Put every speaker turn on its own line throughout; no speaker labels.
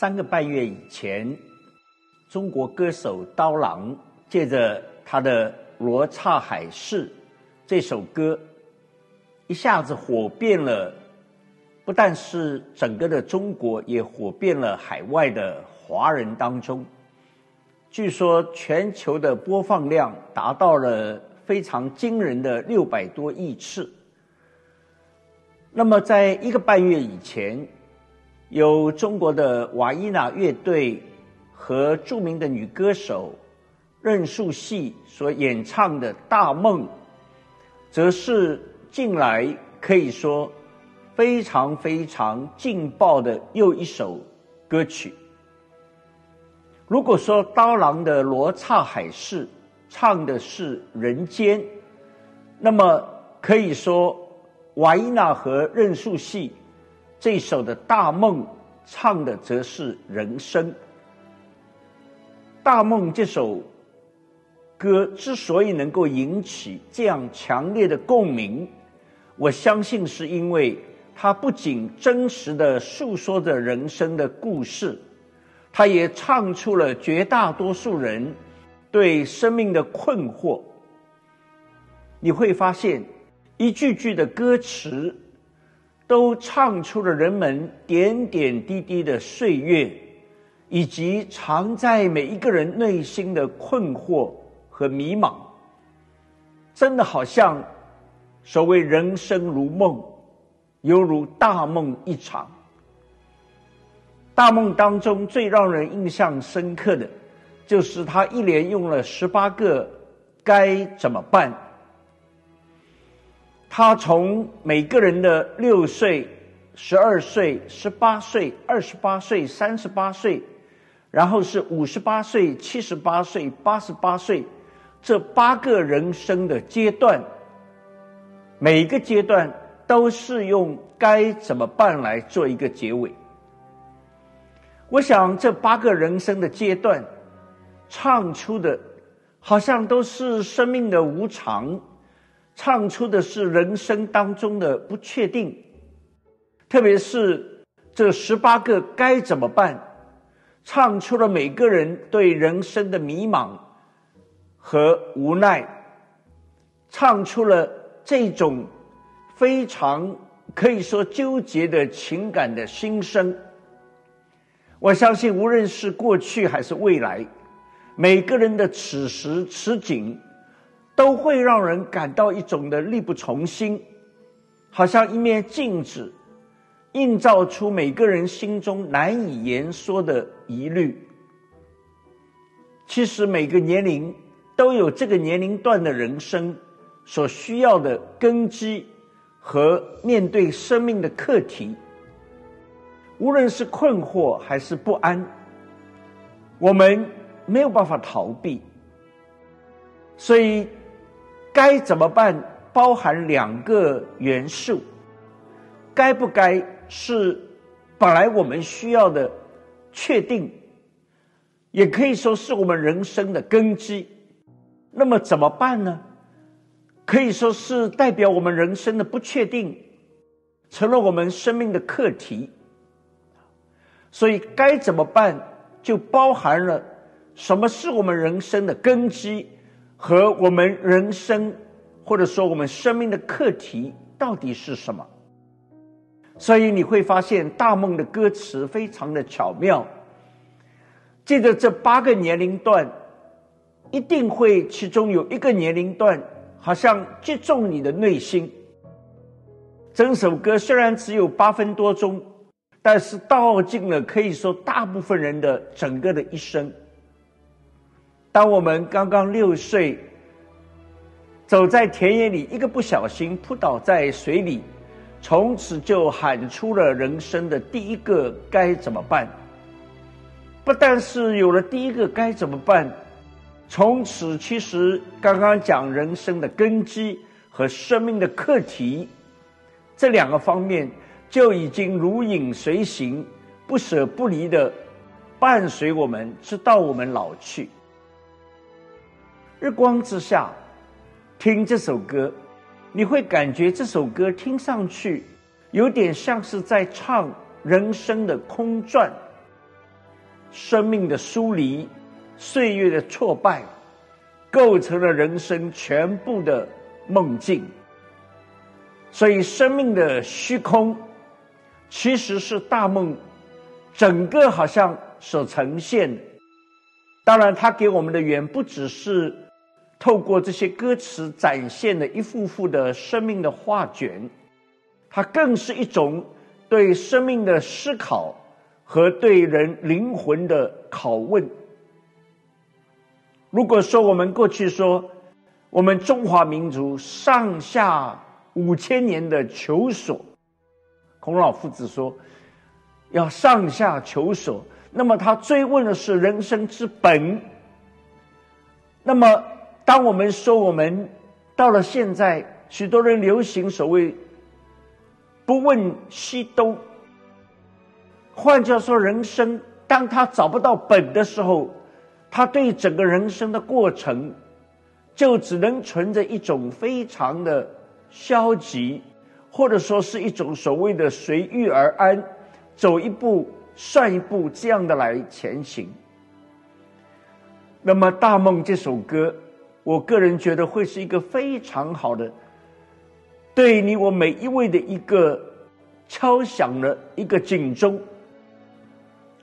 三个半月以前，中国歌手刀郎借着他的《罗刹海市》这首歌，一下子火遍了，不但是整个的中国，也火遍了海外的华人当中。据说全球的播放量达到了非常惊人的六百多亿次。那么，在一个半月以前。由中国的瓦伊娜乐队和著名的女歌手任素汐所演唱的《大梦》，则是近来可以说非常非常劲爆的又一首歌曲。如果说刀郎的《罗刹海市》唱的是人间，那么可以说瓦伊娜和任素汐。这首的大梦唱的则是人生。大梦这首歌之所以能够引起这样强烈的共鸣，我相信是因为它不仅真实的诉说着人生的故事，它也唱出了绝大多数人对生命的困惑。你会发现一句句的歌词。都唱出了人们点点滴滴的岁月，以及藏在每一个人内心的困惑和迷茫。真的好像所谓人生如梦，犹如大梦一场。大梦当中最让人印象深刻的，就是他一连用了十八个“该怎么办”。他从每个人的六岁、十二岁、十八岁、二十八岁、三十八岁，然后是五十八岁、七十八岁、八十八岁，这八个人生的阶段，每个阶段都是用该怎么办来做一个结尾。我想这八个人生的阶段，唱出的，好像都是生命的无常。唱出的是人生当中的不确定，特别是这十八个该怎么办，唱出了每个人对人生的迷茫和无奈，唱出了这种非常可以说纠结的情感的心声。我相信，无论是过去还是未来，每个人的此时此景。都会让人感到一种的力不从心，好像一面镜子，映照出每个人心中难以言说的疑虑。其实每个年龄都有这个年龄段的人生所需要的根基和面对生命的课题，无论是困惑还是不安，我们没有办法逃避，所以。该怎么办？包含两个元素，该不该是本来我们需要的确定，也可以说是我们人生的根基。那么怎么办呢？可以说是代表我们人生的不确定，成了我们生命的课题。所以该怎么办，就包含了什么是我们人生的根基。和我们人生，或者说我们生命的课题到底是什么？所以你会发现，《大梦》的歌词非常的巧妙。记得这八个年龄段，一定会其中有一个年龄段，好像击中你的内心。整首歌虽然只有八分多钟，但是道尽了可以说大部分人的整个的一生。当我们刚刚六岁，走在田野里，一个不小心扑倒在水里，从此就喊出了人生的第一个该怎么办。不但是有了第一个该怎么办，从此其实刚刚讲人生的根基和生命的课题这两个方面就已经如影随形、不舍不离的伴随我们，直到我们老去。日光之下，听这首歌，你会感觉这首歌听上去有点像是在唱人生的空转，生命的疏离、岁月的挫败，构成了人生全部的梦境。所以，生命的虚空其实是大梦整个好像所呈现的。当然，它给我们的远不只是透过这些歌词展现的一幅幅的生命的画卷，它更是一种对生命的思考和对人灵魂的拷问。如果说我们过去说我们中华民族上下。五千年的求索，孔老夫子说要上下求索。那么他追问的是人生之本。那么，当我们说我们到了现在，许多人流行所谓不问西东，换句话说，人生当他找不到本的时候，他对整个人生的过程就只能存着一种非常的。消极，或者说是一种所谓的随遇而安，走一步算一步这样的来前行。那么，《大梦》这首歌，我个人觉得会是一个非常好的，对你我每一位的一个敲响了一个警钟。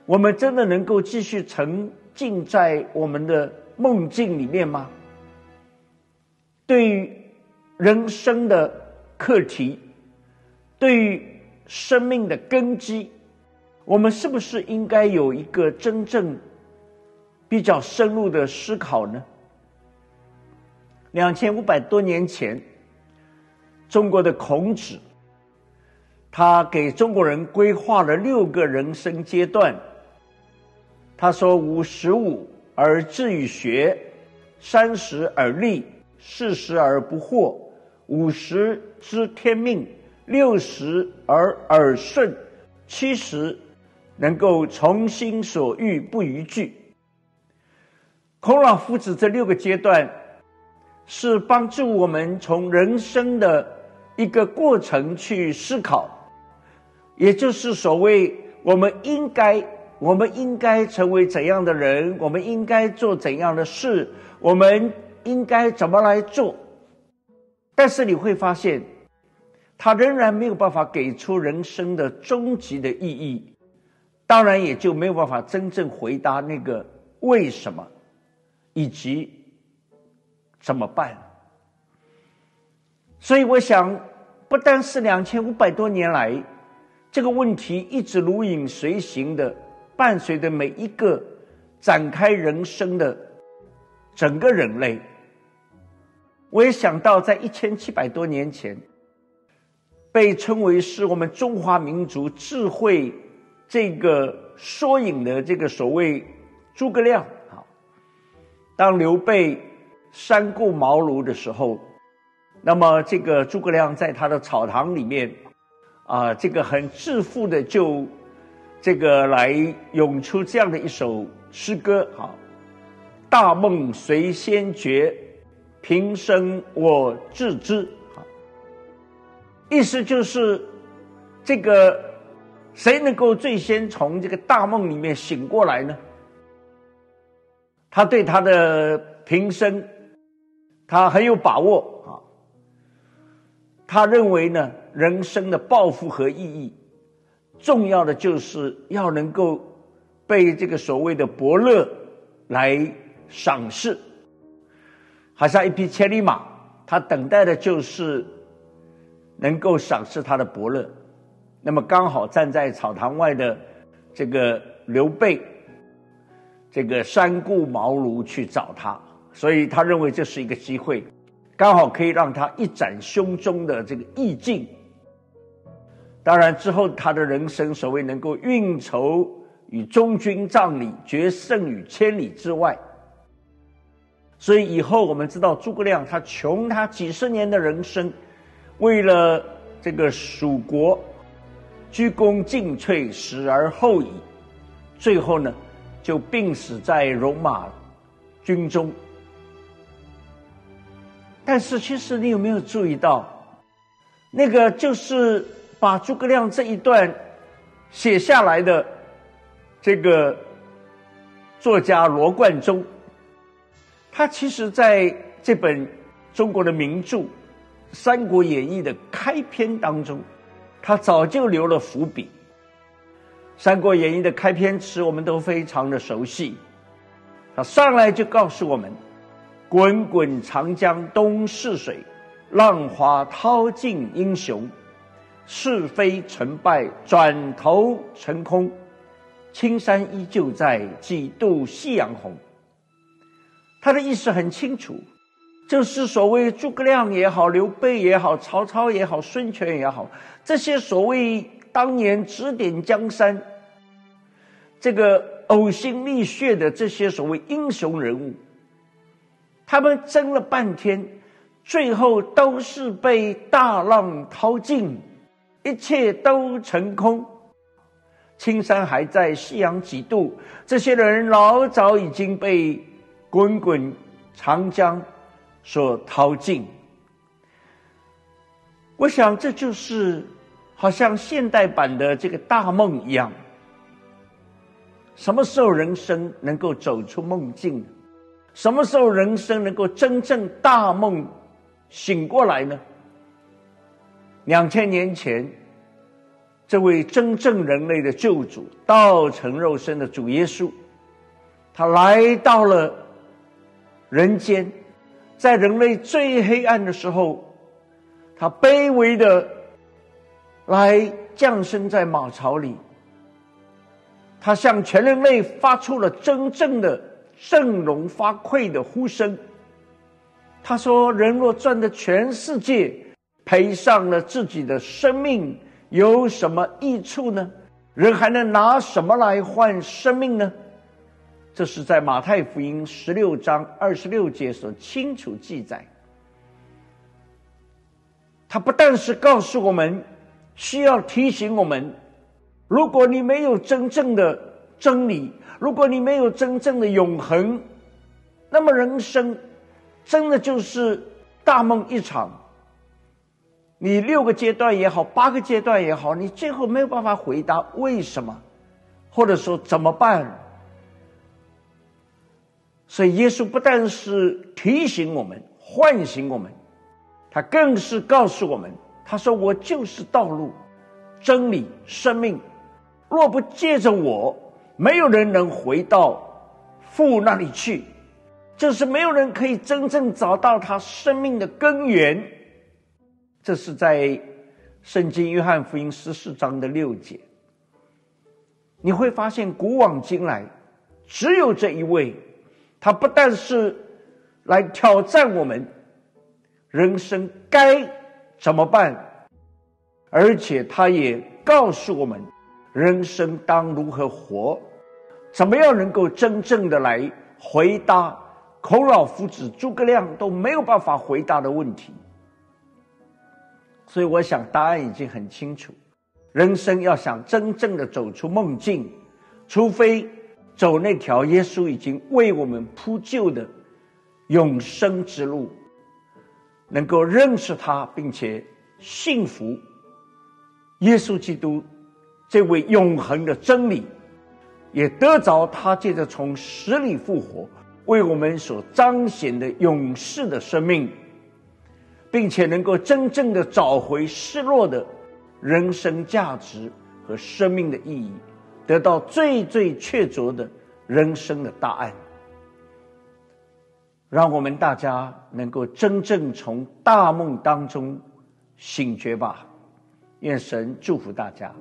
我们真的能够继续沉浸在我们的梦境里面吗？对于。人生的课题，对于生命的根基，我们是不是应该有一个真正比较深入的思考呢？两千五百多年前，中国的孔子，他给中国人规划了六个人生阶段。他说：“五十五而志于学，三十而立，四十而不惑。”五十知天命，六十而耳顺，七十能够从心所欲不逾矩。孔老夫子这六个阶段，是帮助我们从人生的一个过程去思考，也就是所谓我们应该我们应该成为怎样的人，我们应该做怎样的事，我们应该怎么来做。但是你会发现，他仍然没有办法给出人生的终极的意义，当然也就没有办法真正回答那个为什么，以及怎么办。所以我想，不单是两千五百多年来这个问题一直如影随形的伴随着每一个展开人生的整个人类。我也想到，在一千七百多年前，被称为是我们中华民族智慧这个缩影的这个所谓诸葛亮啊，当刘备三顾茅庐的时候，那么这个诸葛亮在他的草堂里面啊，这个很自负的就这个来咏出这样的一首诗歌啊：“大梦谁先觉？”平生我自知，好，意思就是，这个谁能够最先从这个大梦里面醒过来呢？他对他的平生，他很有把握啊。他认为呢，人生的抱负和意义，重要的就是要能够被这个所谓的伯乐来赏识。好像一匹千里马，他等待的就是能够赏识他的伯乐。那么刚好站在草堂外的这个刘备，这个三顾茅庐去找他，所以他认为这是一个机会，刚好可以让他一展胸中的这个意境。当然之后他的人生所谓能够运筹与中军帐里，决胜于千里之外。所以以后我们知道，诸葛亮他穷他几十年的人生，为了这个蜀国，鞠躬尽瘁，死而后已。最后呢，就病死在戎马军中。但是，其实你有没有注意到，那个就是把诸葛亮这一段写下来的这个作家罗贯中，他其实在这本中国的名著《三国演义》的开篇当中，他早就留了伏笔。《三国演义》的开篇词我们都非常的熟悉，他上来就告诉我们：“滚滚长江东逝水，浪花淘尽英雄。是非成败转头成空。”青山依旧在，几度夕阳红。他的意思很清楚，就是所谓诸葛亮也好，刘备也好，曹操也好，孙权也好，这些所谓当年指点江山、这个呕心沥血的这些所谓英雄人物，他们争了半天，最后都是被大浪淘尽，一切都成空。青山还在，夕阳几度。这些人老早已经被滚滚长江所淘尽。我想，这就是好像现代版的这个大梦一样。什么时候人生能够走出梦境？什么时候人生能够真正大梦醒过来呢？两千年前。这位真正人类的救主，道成肉身的主耶稣，他来到了人间，在人类最黑暗的时候，他卑微的来降生在马槽里，他向全人类发出了真正的振聋发聩的呼声。他说：“人若赚得全世界，赔上了自己的生命。”有什么益处呢？人还能拿什么来换生命呢？这是在马太福音十六章二十六节所清楚记载。他不但是告诉我们，需要提醒我们：如果你没有真正的真理，如果你没有真正的永恒，那么人生真的就是大梦一场。你六个阶段也好，八个阶段也好，你最后没有办法回答为什么，或者说怎么办。所以耶稣不但是提醒我们、唤醒我们，他更是告诉我们：“他说我就是道路、真理、生命。若不借着我，没有人能回到父那里去，就是没有人可以真正找到他生命的根源。”这是在圣经约翰福音十四章的六节，你会发现古往今来，只有这一位，他不但是来挑战我们人生该怎么办，而且他也告诉我们人生当如何活，怎么样能够真正的来回答？孔老夫子、诸葛亮都没有办法回答的问题。所以，我想答案已经很清楚：人生要想真正的走出梦境，除非走那条耶稣已经为我们铺就的永生之路，能够认识他，并且信服耶稣基督这位永恒的真理，也得着他借着从死里复活为我们所彰显的永世的生命。并且能够真正的找回失落的人生价值和生命的意义，得到最最确凿的人生的答案。让我们大家能够真正从大梦当中醒觉吧！愿神祝福大家。